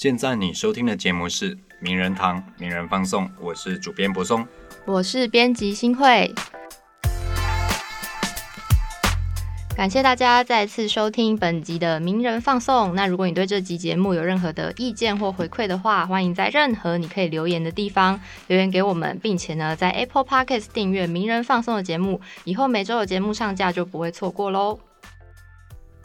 现在你收听的节目是《名人堂名人放送》，我是主编柏松，我是编辑新会。感谢大家再次收听本集的名人放送。那如果你对这集节目有任何的意见或回馈的话，欢迎在任何你可以留言的地方留言给我们，并且呢，在 Apple Podcast 订阅名人放送的节目，以后每周有节目上架就不会错过喽。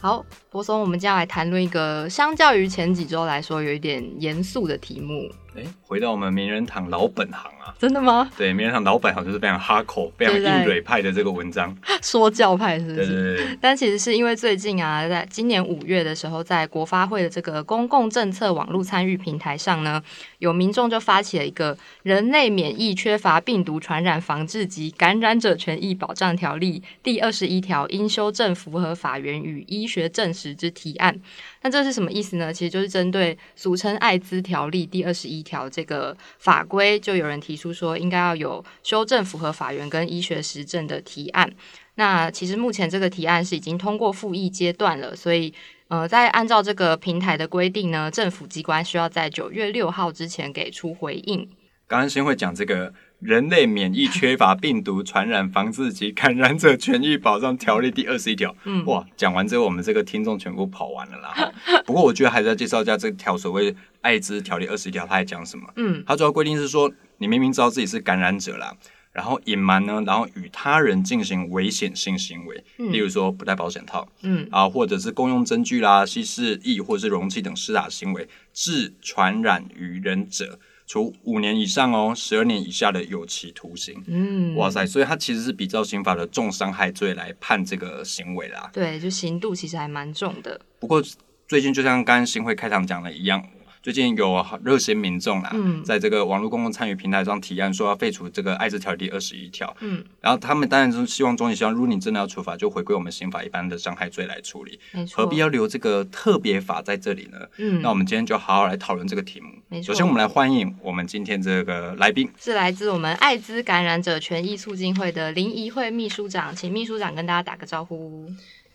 好，博松，我们接下来谈论一个相较于前几周来说有一点严肃的题目。哎，回到我们名人堂老本行啊，真的吗？对，名人堂老本行就是非常哈口、非常硬蕊派的这个文章，说教派是不是？对对对。但其实是因为最近啊，在今年五月的时候，在国发会的这个公共政策网络参与平台上呢，有民众就发起了一个《人类免疫缺乏病毒传染防治及感染者权益保障条例》第二十一条应修正符合法源与医学证实之提案。那这是什么意思呢？其实就是针对俗称艾滋条例第二十一条这个法规，就有人提出说应该要有修正符合法源跟医学实证的提案。那其实目前这个提案是已经通过复议阶段了，所以呃，在按照这个平台的规定呢，政府机关需要在九月六号之前给出回应。刚刚先会讲这个。人类免疫缺乏病毒传染防治及感染者权益保障条例第二十一条，嗯，哇，讲完之后，我们这个听众全部跑完了啦。不过我觉得还是要介绍一下这条所谓艾滋条例二十一条，它在讲什么？嗯，它主要规定是说，你明明知道自己是感染者啦，然后隐瞒呢，然后与他人进行危险性行为，例如说不戴保险套，嗯，啊，或者是共用针具啦、稀释液或者是容器等施打行为，致传染于人者。处五年以上哦，十二年以下的有期徒刑。嗯，哇塞，所以他其实是比照刑法的重伤害罪来判这个行为啦。对，就刑度其实还蛮重的。不过最近就像刚刚新会开场讲的一样。最近有热心民众啦，在这个网络公共参与平台上提案说要废除这个艾滋条例二十一条，嗯，然后他们当然是希望终于希望，如果你真的要处罚，就回归我们刑法一般的伤害罪来处理，何必要留这个特别法在这里呢？嗯，那我们今天就好好来讨论这个题目。首先，我们来欢迎我们今天这个来宾，是来自我们艾滋感染者权益促进会的林怡慧秘书长，请秘书长跟大家打个招呼。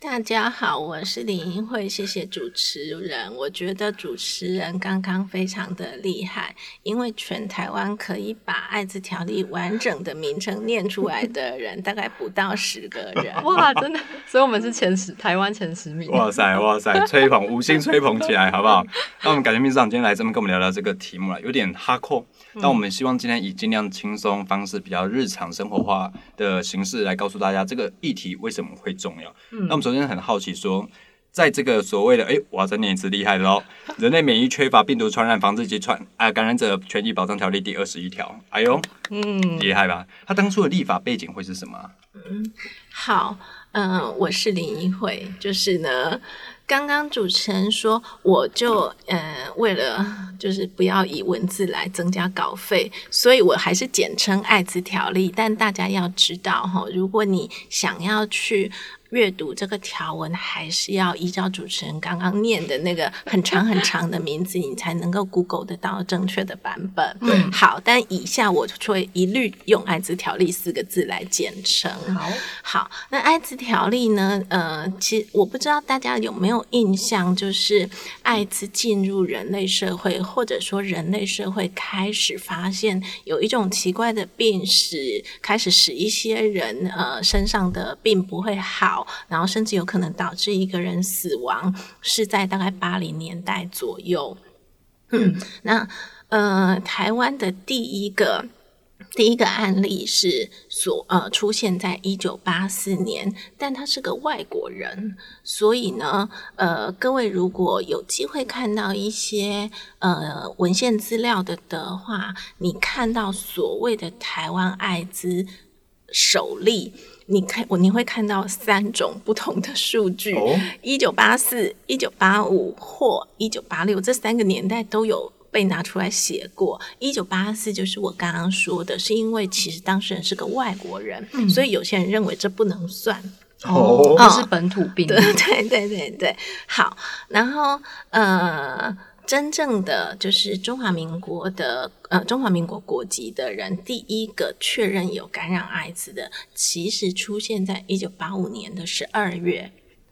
大家好，我是李英慧，谢谢主持人。我觉得主持人刚刚非常的厉害，因为全台湾可以把艾滋条例完整的名称念出来的人，大概不到十个人。哇，真的，所以我们是前十，台湾前十名。哇塞，哇塞，吹捧，五星吹捧起来，好不好？那我们感谢秘书长今天来这边跟我们聊聊这个题目了，有点哈扣。那我们希望今天以尽量轻松方式，比较日常生活化的形式来告诉大家这个议题为什么会重要。嗯，那我们首先很好奇说，在这个所谓的哎，我要再念一次厉害的喽，《人类免疫缺乏病毒传染防治及传啊感染者权益保障条例》第二十一条。哎呦，嗯，厉害吧？他当初的立法背景会是什么？嗯，好，嗯，我是林一慧，就是呢。刚刚主持人说，我就呃为了就是不要以文字来增加稿费，所以我还是简称艾滋条例。但大家要知道哈，如果你想要去。阅读这个条文还是要依照主持人刚刚念的那个很长很长的名字，你才能够 Google 得到正确的版本。嗯，好，但以下我会一律用“艾滋条例”四个字来简称。好，好，那艾滋条例呢？呃，其实我不知道大家有没有印象，就是艾滋进入人类社会，或者说人类社会开始发现有一种奇怪的病史，开始使一些人呃身上的病不会好。然后甚至有可能导致一个人死亡，是在大概八零年代左右。嗯，那呃，台湾的第一个第一个案例是所呃出现在一九八四年，但他是个外国人，所以呢，呃，各位如果有机会看到一些呃文献资料的的话，你看到所谓的台湾艾滋首例。你看，我你会看到三种不同的数据：一九八四、一九八五或一九八六，这三个年代都有被拿出来写过。一九八四就是我刚刚说的，是因为其实当事人是个外国人，所以有些人认为这不能算哦，是本土病。对对对对对，好，然后呃。真正的就是中华民国的呃中华民国国籍的人，第一个确认有感染艾滋的，其实出现在一九八五年的十二月。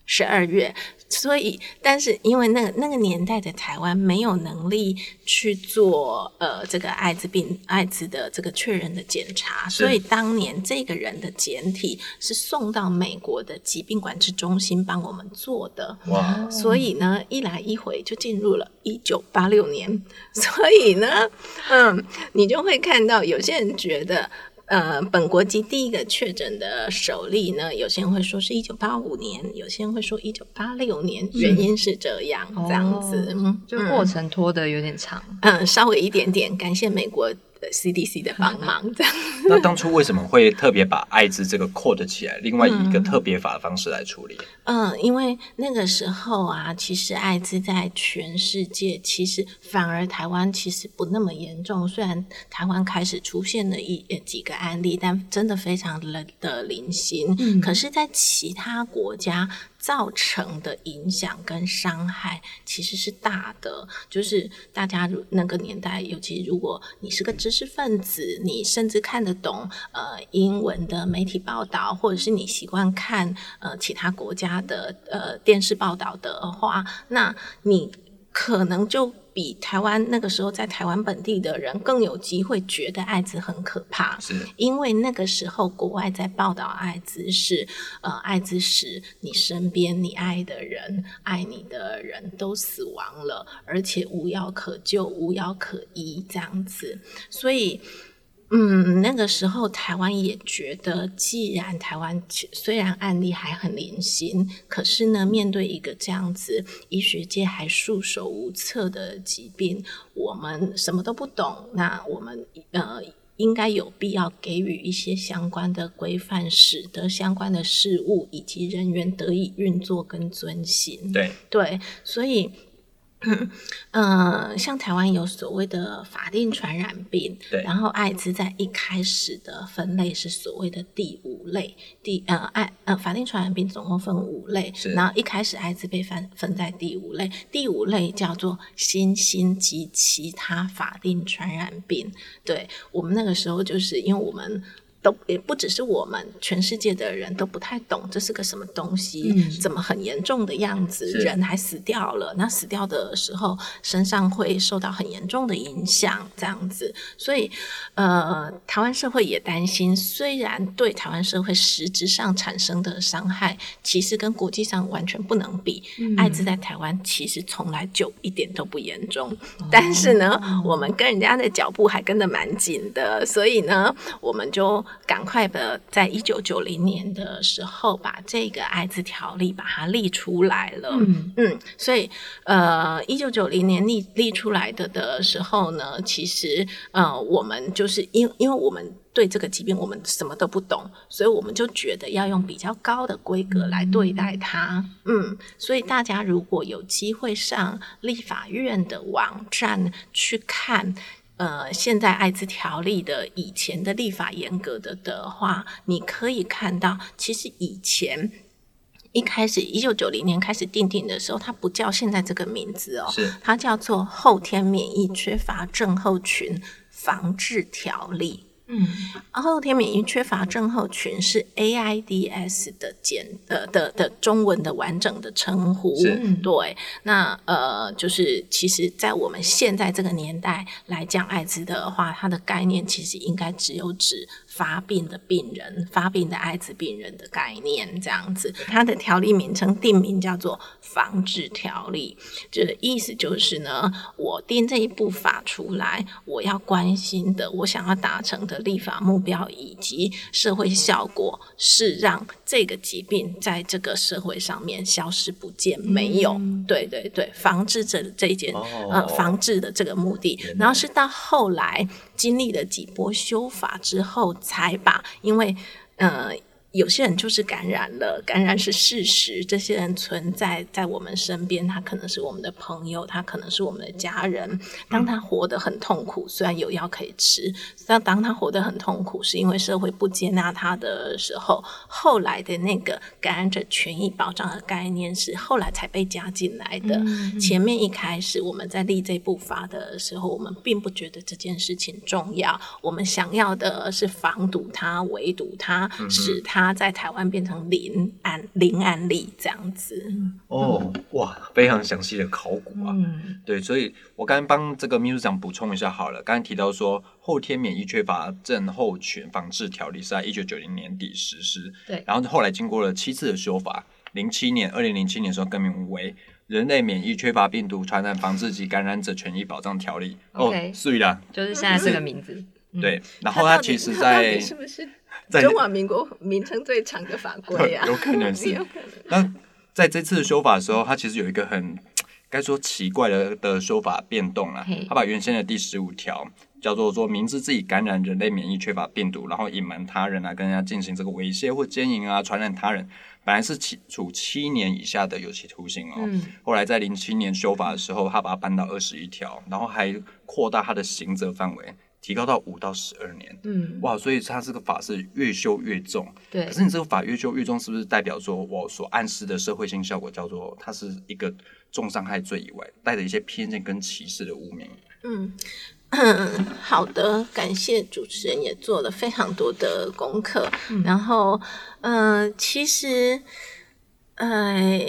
十二月。所以，但是因为那个那个年代的台湾没有能力去做呃这个艾滋病艾滋的这个确认的检查，所以当年这个人的检体是送到美国的疾病管制中心帮我们做的。哇！所以呢，一来一回就进入了一九八六年。所以呢，嗯，你就会看到有些人觉得。呃，本国籍第一个确诊的首例呢，有些人会说是一九八五年，有些人会说一九八六年，原因是这样，这样子，就过程拖得有点长，嗯，稍微一点点，感谢美国。CDC 的帮忙，这样。那当初为什么会特别把艾滋这个 code 起来，另外以一个特别法的方式来处理？嗯，因为那个时候啊，其实艾滋在全世界，其实反而台湾其实不那么严重。虽然台湾开始出现了一几个案例，但真的非常的的零星。嗯，可是，在其他国家。造成的影响跟伤害其实是大的，就是大家那个年代，尤其如果你是个知识分子，你甚至看得懂呃英文的媒体报道，或者是你习惯看呃其他国家的呃电视报道的话，那你可能就。比台湾那个时候在台湾本地的人更有机会觉得艾滋很可怕，是因为那个时候国外在报道艾滋是，呃，艾滋时你身边你爱的人、爱你的人都死亡了，而且无药可救、无药可医这样子，所以。嗯，那个时候台湾也觉得，既然台湾虽然案例还很零星，可是呢，面对一个这样子医学界还束手无策的疾病，我们什么都不懂，那我们呃应该有必要给予一些相关的规范，使得相关的事物以及人员得以运作跟遵行。对对，所以。嗯，像台湾有所谓的法定传染病，对，然后艾滋在一开始的分类是所谓的第五类，第呃艾呃法定传染病总共分五类，然后一开始艾滋被分分在第五类，第五类叫做新兴及其他法定传染病，对我们那个时候就是因为我们。都也不只是我们，全世界的人都不太懂这是个什么东西，怎么很严重的样子，人还死掉了。那死掉的时候，身上会受到很严重的影响，这样子。所以，呃，台湾社会也担心，虽然对台湾社会实质上产生的伤害，其实跟国际上完全不能比。艾滋在台湾其实从来就一点都不严重，但是呢，我们跟人家的脚步还跟得蛮紧的，所以呢，我们就。赶快的，在一九九零年的时候，把这个艾滋条例把它立出来了。嗯嗯，所以呃，一九九零年立立出来的的时候呢，其实呃，我们就是因因为我们对这个疾病我们什么都不懂，所以我们就觉得要用比较高的规格来对待它。嗯，所以大家如果有机会上立法院的网站去看。呃，现在艾滋条例的以前的立法严格的的话，你可以看到，其实以前一开始一九九零年开始定定的时候，它不叫现在这个名字哦，是它叫做后天免疫缺乏症候群防治条例。嗯，后天免疫缺乏症候群是 AIDS 的简呃的的中文的完整的称呼。对，那呃，就是其实，在我们现在这个年代来讲，艾滋的话，它的概念其实应该只有指。发病的病人，发病的艾滋病人的概念这样子，它的条例名称定名叫做防治条例，就是意思就是呢，我定这一部法出来，我要关心的，我想要达成的立法目标以及社会效果，是让这个疾病在这个社会上面消失不见，没有，对对对，防治这这一件呃防治的这个目的，然后是到后来。经历了几波修法之后，才把因为呃。有些人就是感染了，感染是事实。这些人存在在我们身边，他可能是我们的朋友，他可能是我们的家人。当他活得很痛苦，虽然有药可以吃，但当他活得很痛苦，是因为社会不接纳他的时候，后来的那个感染者权益保障的概念是后来才被加进来的。前面一开始我们在立这部法的时候，我们并不觉得这件事情重要，我们想要的是防堵他、围堵他，使他。它在台湾变成零案零案例这样子。哦，哇，非常详细的考古啊。嗯，对，所以我刚刚帮这个秘书长补充一下好了。刚才提到说，后天免疫缺乏症候群防治条例是在一九九零年底实施，对然后后来经过了七次的修法，零七年，二零零七年的时候更名为《人类免疫缺乏病毒传染防治及感染者权益保障条例》。哦，所以啦，就是现在这个名字。嗯对，然后它其实在是不是在 中华民国名称最长的法规啊？有可能是 有可能。那在这次修法的时候，它其实有一个很该说奇怪的的修法变动啦嘿。它把原先的第十五条叫做说明知自己感染人类免疫缺乏病毒，然后隐瞒他人啊，跟人家进行这个猥亵或奸淫啊，传染他人，本来是起处七年以下的有期徒刑哦。嗯后来在零七年修法的时候，他把它搬到二十一条，然后还扩大它的刑责范围，提高到五到十二年。嗯，哇，所以它这个法是越修越重。对可，是你这个法越修越重，是不是代表说我所暗示的社会性效果叫做它是一个重伤害罪以外，带着一些偏见跟歧视的污名？嗯，好的，感谢主持人也做了非常多的功课。然后，呃，其实，呃，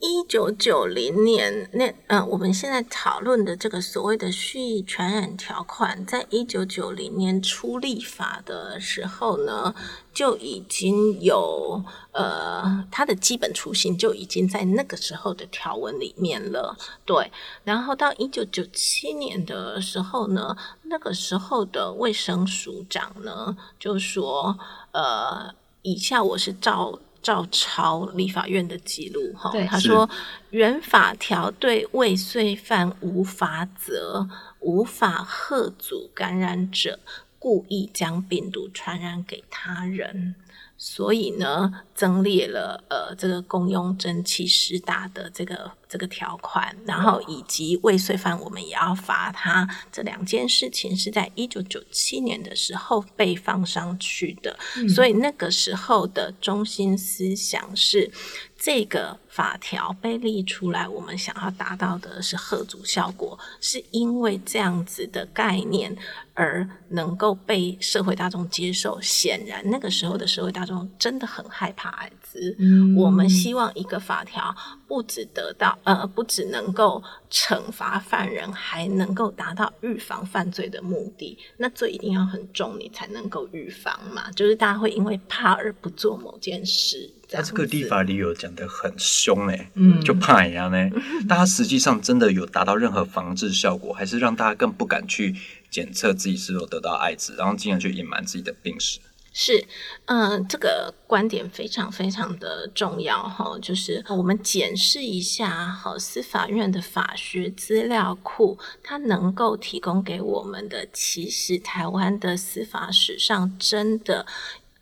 一九九零年那呃，我们现在讨论的这个所谓的蓄意传染条款，在一九九零年初立法的时候呢，就已经有呃，它的基本雏形就已经在那个时候的条文里面了。对，然后到一九九七年的时候呢，那个时候的卫生署长呢就说，呃，以下我是照。照抄立法院的记录哈他说原法条对未遂犯无法责，无法贺阻感染者故意将病毒传染给他人。所以呢，增列了呃这个共用蒸汽施打的这个这个条款，然后以及未遂犯我们也要罚他。这两件事情是在一九九七年的时候被放上去的，所以那个时候的中心思想是。这个法条被立出来，我们想要达到的是贺阻效果，是因为这样子的概念而能够被社会大众接受。显然，那个时候的社会大众真的很害怕艾滋。嗯我们希望一个法条不只得到呃，不只能够惩罚犯人，还能够达到预防犯罪的目的。那罪一定要很重，你才能够预防嘛。就是大家会因为怕而不做某件事。这他样子这个立法理由讲得很凶哎、嗯就怕呀呢。但它实际上真的有达到任何防治效果，还是让大家更不敢去检测自己是否得到艾滋，然后进而去隐瞒自己的病史。是，嗯、这个观点非常非常的重要哈。就是我们检视一下哈，司法院的法学资料库，它能够提供给我们的，其实台湾的司法史上真的。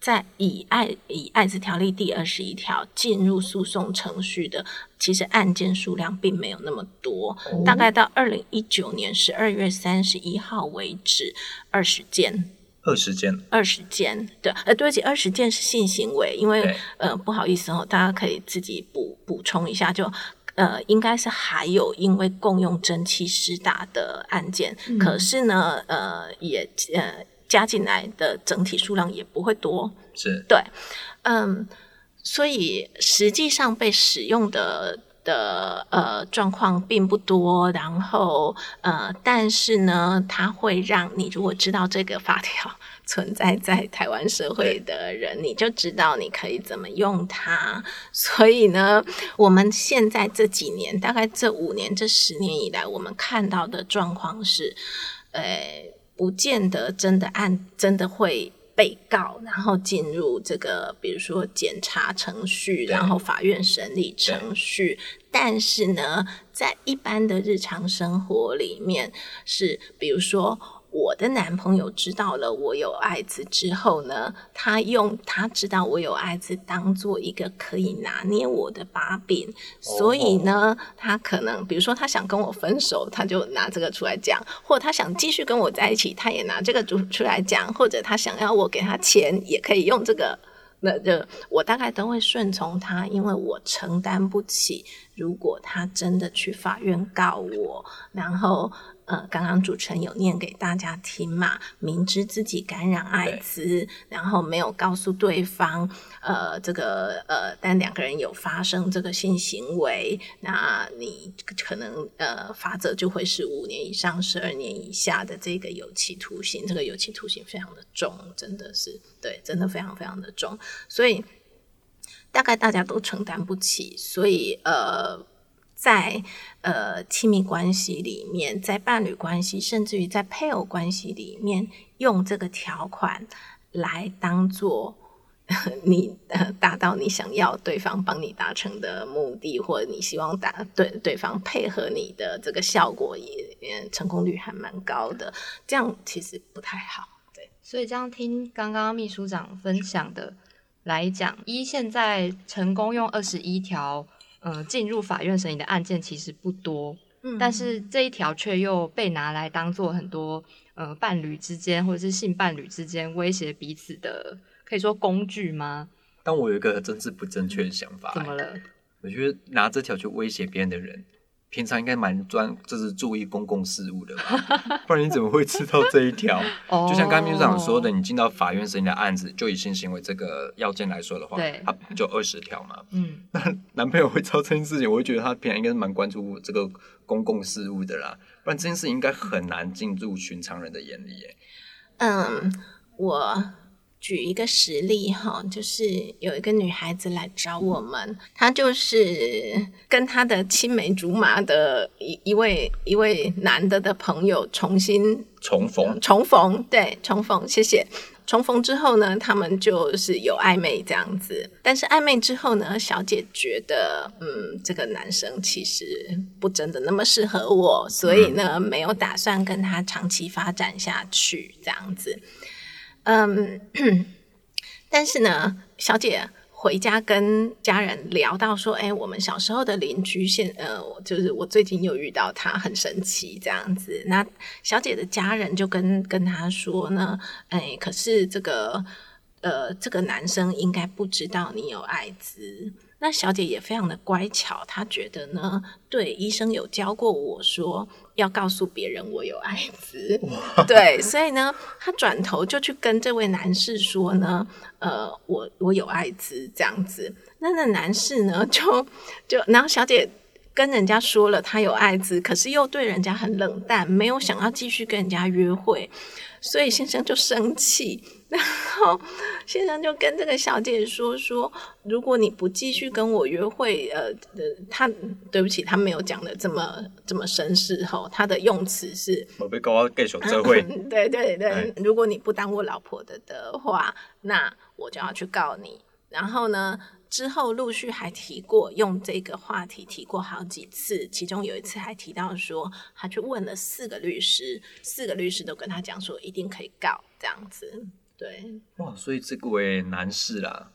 在以爱以爱滋条例第二十一条进入诉讼程序的，其实案件数量并没有那么多，大概到二零一九年十二月三十一号为止，二十件。二十件，二十件，对，呃，对不起，二十件是性行为，因为呃，不好意思哦，大家可以自己补补充一下，就呃，应该是还有因为共用蒸汽施打的案件，可是呢，呃，也呃加进来的整体数量也不会多，是。对，嗯，所以实际上被使用的的呃状况并不多，然后呃，但是呢，它会让你如果知道这个法条存在在台湾社会的人，你就知道你可以怎么用它。所以呢，我们现在这几年，大概这五年、这十年以来，我们看到的状况是，呃，不见得真的按真的会。被告，然后进入这个，比如说检查程序，然后法院审理程序。但是呢，在一般的日常生活里面，是比如说我的男朋友知道了我有艾滋之后呢，他用他知道我有艾滋当做一个可以拿捏我的把柄，所以呢，他可能比如说他想跟我分手，他就拿这个出来讲；或他想继续跟我在一起，他也拿这个出出来讲；或者他想要我给他钱，也可以用这个。那就我大概都会顺从他，因为我承担不起。如果他真的去法院告我，然后呃，刚刚主持人有念给大家听嘛，明知自己感染艾滋，然后没有告诉对方，呃，这个呃，但两个人有发生这个性行为，那你可能呃，罚则就会是五年以上十二年以下的这个有期徒刑，这个有期徒刑非常的重，真的是对，真的非常非常的重，所以大概大家都承担不起，所以呃。在呃亲密关系里面，在伴侣关系，甚至于在配偶关系里面，用这个条款来当做 你呃达到你想要对方帮你达成的目的，或者你希望达对对方配合你的这个效果，也成功率还蛮高的。这样其实不太好。对，所以这样听刚刚秘书长分享的来讲，一现在成功用二十一条。呃，进入法院审理的案件其实不多，嗯，但是这一条却又被拿来当做很多呃伴侣之间或者是性伴侣之间威胁彼此的，可以说工具吗？但我有一个真是不正确的想法，怎么了？我觉得拿这条去威胁别人的人。平常应该蛮专，就是注意公共事务的吧？不然你怎么会知道这一条？就像刚秘书长说的，你进到法院审理的案子，就以性行为这个要件来说的话，对，他就二十条嘛。嗯，那男朋友会知道这件事情，我会觉得他平常应该是蛮关注这个公共事务的啦。不然这件事应该很难进入寻常人的眼里耶。嗯，我。举一个实例哈，就是有一个女孩子来找我们，她就是跟她的青梅竹马的一一位一位男的的朋友重新重逢，重逢，对，重逢，谢谢。重逢之后呢，他们就是有暧昧这样子，但是暧昧之后呢，小姐觉得，嗯，这个男生其实不真的那么适合我，所以呢，没有打算跟他长期发展下去这样子。嗯，但是呢，小姐回家跟家人聊到说，哎，我们小时候的邻居现，呃，就是我最近又遇到他，很神奇这样子。那小姐的家人就跟跟他说呢，哎，可是这个，呃，这个男生应该不知道你有艾滋。那小姐也非常的乖巧，她觉得呢，对医生有教过我说要告诉别人我有艾滋，对，所以呢，她转头就去跟这位男士说呢，呃，我我有艾滋这样子。那那男士呢，就就然后小姐跟人家说了她有艾滋，可是又对人家很冷淡，没有想要继续跟人家约会，所以先生就生气。然后先生就跟这个小姐说说，如果你不继续跟我约会，呃呃，他对不起，他没有讲的这么这么绅士吼，他的用词是我被告介绍社会，对对对，如果你不当我老婆的的话，那我就要去告你。然后呢，之后陆续还提过用这个话题提过好几次，其中有一次还提到说，他去问了四个律师，四个律师都跟他讲说，一定可以告这样子。对，哇，所以这位男士啦，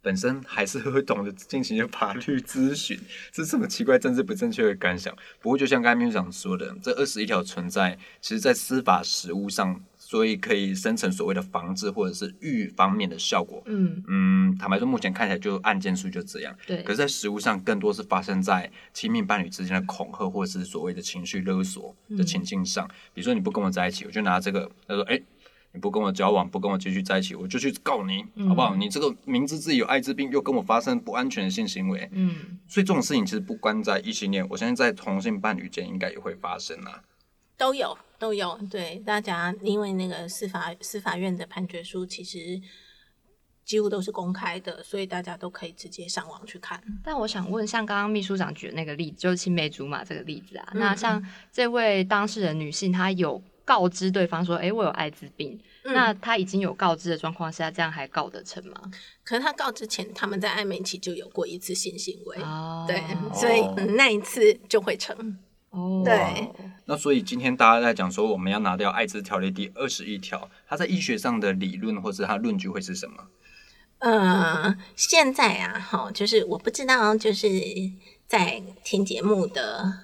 本身还是会懂得进行法律咨询，是什么奇怪、政治不正确的感想。不过，就像刚才秘书长说的，这二十一条存在，其实在司法实务上，所以可以生成所谓的防治或者是预防面的效果。嗯嗯，坦白说，目前看起来就案件数就这样。对，可是，在实务上，更多是发生在亲密伴侣之间的恐吓，或者是所谓的情绪勒索的情境上。比如说，你不跟我在一起，我就拿这个，他说，哎。你不跟我交往，不跟我继续在一起，我就去告你，好不好？你这个明知自己有艾滋病，又跟我发生不安全的性行为，嗯，所以这种事情其实不关在异性恋，我相信在同性伴侣间应该也会发生啊。都有，都有。对大家，因为那个司法司法院的判决书其实几乎都是公开的，所以大家都可以直接上网去看。但我想问，像刚刚秘书长举的那个例子，就是青梅竹马这个例子啊，那像这位当事人女性，她有。告知对方说：“哎，我有艾滋病。”那他已经有告知的状况下，这样还告得成吗？可是他告知前，他们在暧昧期就有过一次性行为，对，所以那一次就会成。哦，对。那所以今天大家在讲说，我们要拿掉艾滋条例第二十一条，它在医学上的理论或者它论据会是什么？呃，现在啊，哈，就是我不知道，就是在听节目的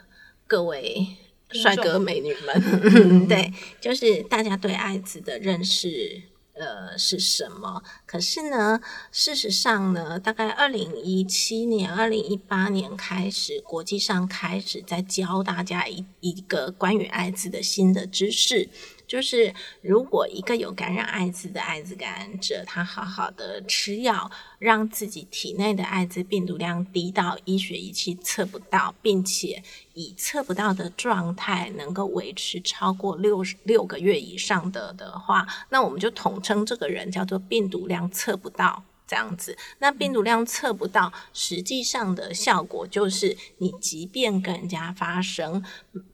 各位。帅哥美女们，对，就是大家对艾滋的认识，呃，呃是什么。可是呢，事实上呢，大概二零一七年、二零一八年开始，国际上开始在教大家一一个关于艾滋的新的知识。就是如果一个有感染艾滋的艾滋感染者，他好好的吃药，让自己体内的艾滋病毒量低到医学仪器测不到，并且以测不到的状态能够维持超过六六个月以上的的话，那我们就统称这个人叫做病毒量测不到。这样子，那病毒量测不到，实际上的效果就是，你即便跟人家发生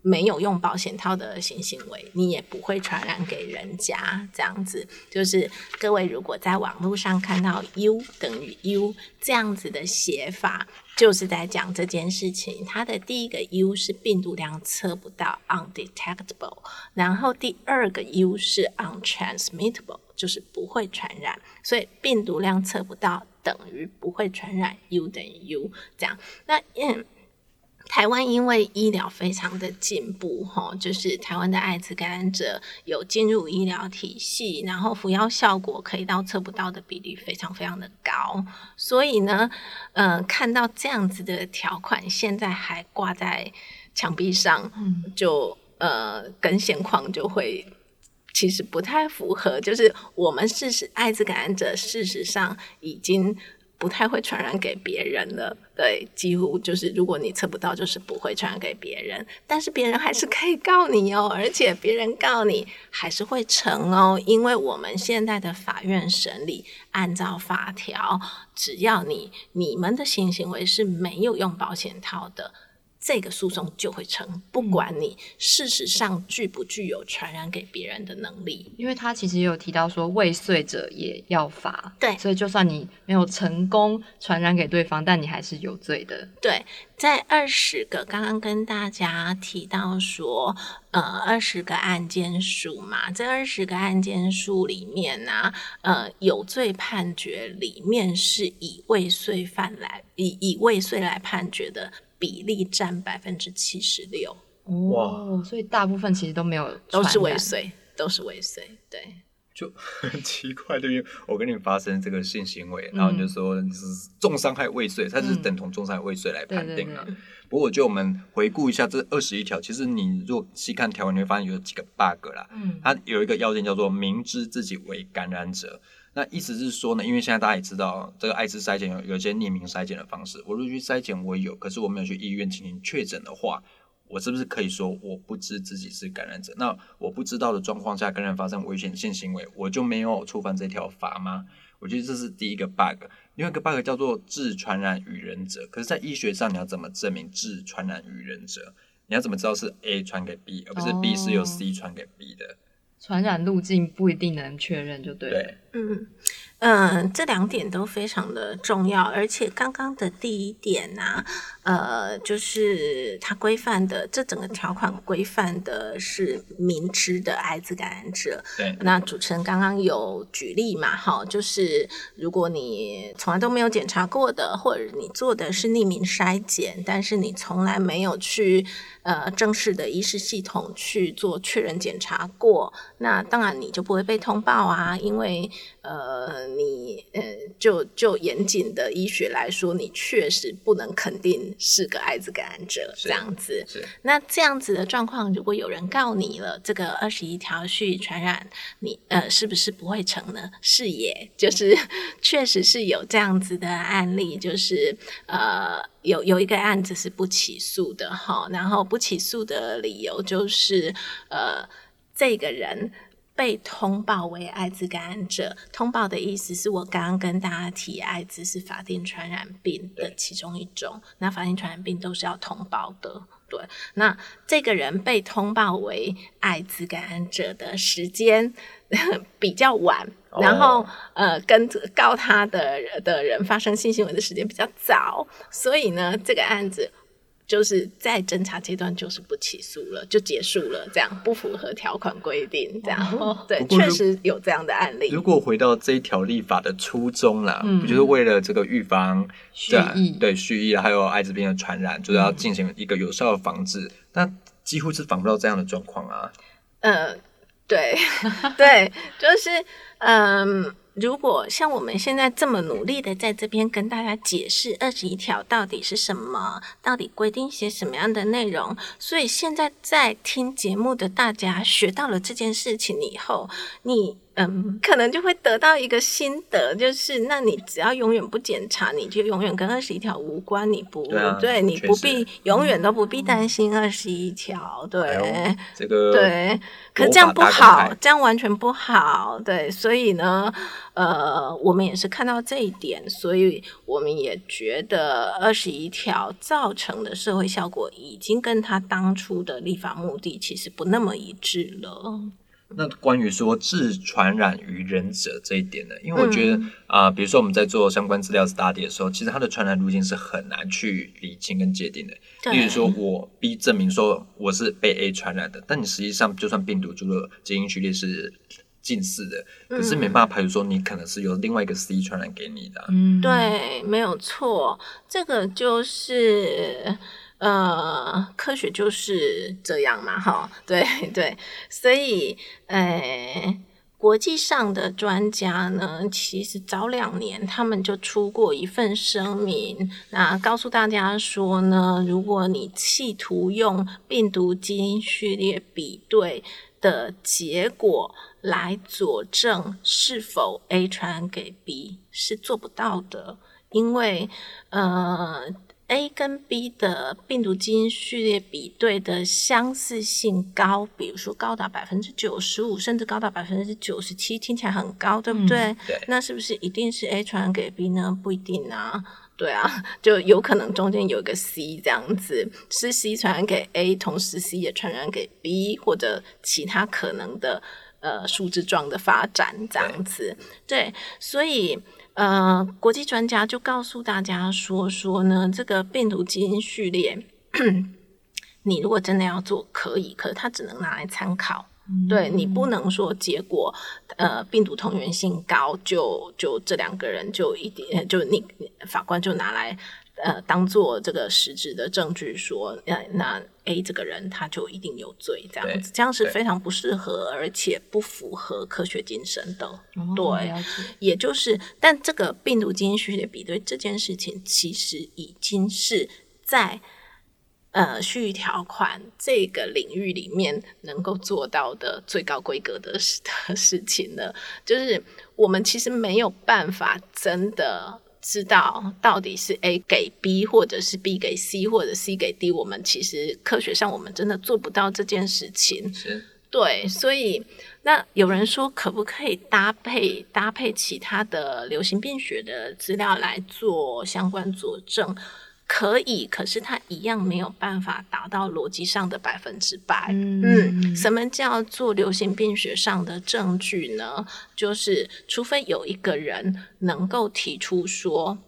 没有用保险套的性行为，你也不会传染给人家。这样子，就是各位如果在网络上看到 U 等于 U 这样子的写法，就是在讲这件事情。它的第一个 U 是病毒量测不到 （undetectable），然后第二个 U 是 untransmittable。就是不会传染，所以病毒量测不到等于不会传染，U 等于 U 这样。那嗯，台湾因为医疗非常的进步，哈，就是台湾的艾滋感染者有进入医疗体系，然后服药效果可以到测不到的比例非常非常的高，所以呢，嗯，看到这样子的条款现在还挂在墙壁上，就呃，跟现况就会。其实不太符合，就是我们事实艾滋感染者事实上已经不太会传染给别人了，对，几乎就是如果你测不到，就是不会传染给别人，但是别人还是可以告你哦，而且别人告你还是会成哦，因为我们现在的法院审理，按照法条，只要你你们的性行为是没有用保险套的。这个诉讼就会成，不管你事实上具不具有传染给别人的能力，因为他其实也有提到说未遂者也要罚，对，所以就算你没有成功传染给对方，但你还是有罪的。对，在二十个刚刚跟大家提到说，呃，二十个案件数嘛，这二十个案件数里面呢，呃，有罪判决里面是以未遂犯来以以未遂来判决的。比例占百分之七十六，哇！所以大部分其实都没有，都是未遂，都是未遂，对。就很 奇怪，对，因为我跟你发生这个性行为，然后你就说是重伤害未遂，它是等同重伤害未遂来判定了。不过我觉得我们回顾一下这二十一条，其实你如果细看条文，你会发现有几个 bug 啦。嗯，它有一个要件叫做明知自己为感染者。那意思是说呢，因为现在大家也知道，这个艾滋筛检有有些匿名筛检的方式。我如果去筛检，我有，可是我没有去医院进行确诊的话，我是不是可以说我不知自己是感染者？那我不知道的状况下跟人发生危险性行为，我就没有触犯这条法吗？我觉得这是第一个 bug。另外一个 bug 叫做致传染与人者。可是，在医学上，你要怎么证明致传染与人者？你要怎么知道是 A 传给 B，而不是 B 是由 C 传给 B 的？传染路径不一定能确认，就对了。对，嗯嗯，这两点都非常的重要，而且刚刚的第一点呢，呃，就是它规范的这整个条款规范的是明知的艾滋感染者。对，那主持人刚刚有举例嘛，哈，就是如果你从来都没有检查过的，或者你做的是匿名筛检，但是你从来没有去呃正式的医师系统去做确认检查过。那当然你就不会被通报啊，因为呃，你呃，就就严谨的医学来说，你确实不能肯定是个艾滋感染者这样子。那这样子的状况，如果有人告你了，这个二十一条序传染，你呃，是不是不会成呢？是，也就是 确实是有这样子的案例，就是呃，有有一个案子是不起诉的哈，然后不起诉的理由就是呃。这个人被通报为艾滋感染者，通报的意思是我刚刚跟大家提，艾滋是法定传染病的其中一种，那法定传染病都是要通报的。对，那这个人被通报为艾滋感染者的时间 比较晚，然后呃，跟告他的的人发生性行为的时间比较早，所以呢，这个案子。就是在侦查阶段就是不起诉了，就结束了，这样不符合条款规定，这样对，确实有这样的案例。如果回到这一条立法的初衷啦，不就是为了这个预防蓄意对蓄意还有艾滋病的传染，就是要进行一个有效的防治，那几乎是防不到这样的状况啊。呃，对 对，就是嗯。如果像我们现在这么努力的在这边跟大家解释二十一条到底是什么，到底规定些什么样的内容，所以现在在听节目的大家学到了这件事情以后，你。嗯，可能就会得到一个心得，就是那你只要永远不检查，你就永远跟二十一条无关，你不对，你不必永远都不必担心二十一条，对，这个对，可这样不好，这样完全不好，对，所以呢，呃，我们也是看到这一点，所以我们也觉得二十一条造成的社会效果已经跟他当初的立法目的其实不那么一致了。那关于说致传染于人者这一点呢？因为我觉得啊，比如说我们在做相关资料 study 的时候，其实它的传染路径是很难去理清跟界定的。例如说，我 B 证明说我是被 A 传染的，但你实际上就算病毒株的基因序列是近似的，可是没办法排除说你可能是由另外一个 C 传染给你的。嗯，对，没有错，这个就是。呃，科学就是这样嘛，哈，对对，所以，呃，国际上的专家呢，其实早两年他们就出过一份声明，那告诉大家说呢，如果你企图用病毒基因序列比对的结果来佐证是否 A 传给 B，是做不到的，因为，呃。A 跟 B 的病毒基因序列比对的相似性高，比如说高达百分之九十五，甚至高达百分之九十七，听起来很高，对不对？对。那是不是一定是 A 传染给 B 呢？不一定啊。对啊，就有可能中间有一个 C 这样子，是 C 传染给 A，同时 C 也传染给 B，或者其他可能的呃数字状的发展这样子。对，所以。呃，国际专家就告诉大家说说呢，这个病毒基因序列，你如果真的要做，可以，可是它只能拿来参考，对你不能说结果，呃，病毒同源性高，就就这两个人就一定，就你法官就拿来。呃，当做这个实质的证据说，呃，那 A 这个人他就一定有罪，这样子，这样是非常不适合，而且不符合科学精神的。对，也就是，但这个病毒基因序列比对这件事情，其实已经是在呃序条款这个领域里面能够做到的最高规格的事 的事情了。就是我们其实没有办法真的。知道到底是 A 给 B，或者是 B 给 C，或者 C 给 D，我们其实科学上我们真的做不到这件事情。是，对，所以那有人说可不可以搭配搭配其他的流行病学的资料来做相关佐证？可以，可是它一样没有办法达到逻辑上的百分之百。嗯，什么叫做流行病学上的证据呢？就是除非有一个人能够提出说，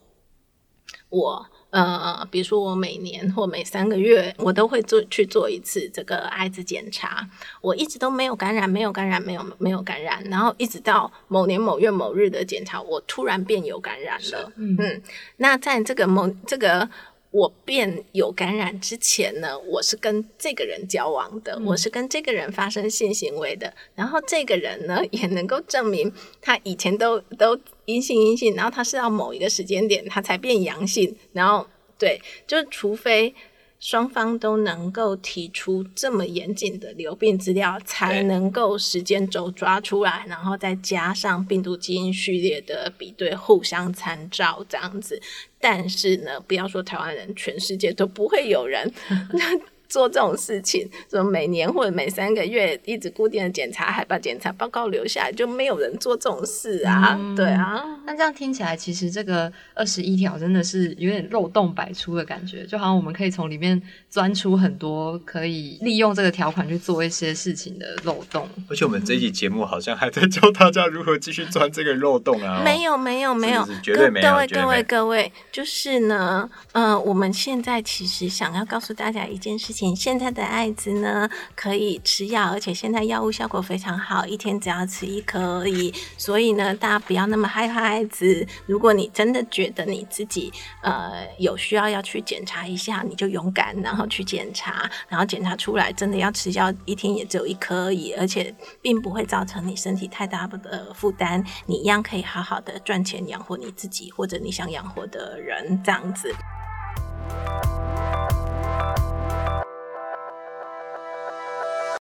我呃，比如说我每年或每三个月，我都会做去做一次这个艾滋检查，我一直都没有感染，没有感染，没有没有感染，然后一直到某年某月某日的检查，我突然变有感染了。嗯，那在这个某这个。我变有感染之前呢，我是跟这个人交往的，我是跟这个人发生性行为的，然后这个人呢也能够证明他以前都都阴性阴性，然后它是到某一个时间点它才变阳性，然后对，就是除非。双方都能够提出这么严谨的流病资料，才能够时间轴抓出来，然后再加上病毒基因序列的比对，互相参照这样子。但是呢，不要说台湾人，全世界都不会有人。做这种事情，什么每年或者每三个月一直固定的检查，还把检查报告留下来，就没有人做这种事啊？对啊，那这样听起来，其实这个二十一条真的是有点漏洞百出的感觉，就好像我们可以从里面钻出很多可以利用这个条款去做一些事情的漏洞。而且我们这一期节目好像还在教大家如何继续钻这个漏洞啊！没有，没有，没有，绝对没有。各位，各位，各位，就是呢，呃，我们现在其实想要告诉大家一件事情。情，现在的艾滋呢可以吃药，而且现在药物效果非常好，一天只要吃一颗而已。所以呢，大家不要那么害怕艾滋。如果你真的觉得你自己呃有需要要去检查一下，你就勇敢然后去检查，然后检查出来真的要吃药，一天也只有一颗而已，而且并不会造成你身体太大的负担，你一样可以好好的赚钱养活你自己或者你想养活的人，这样子。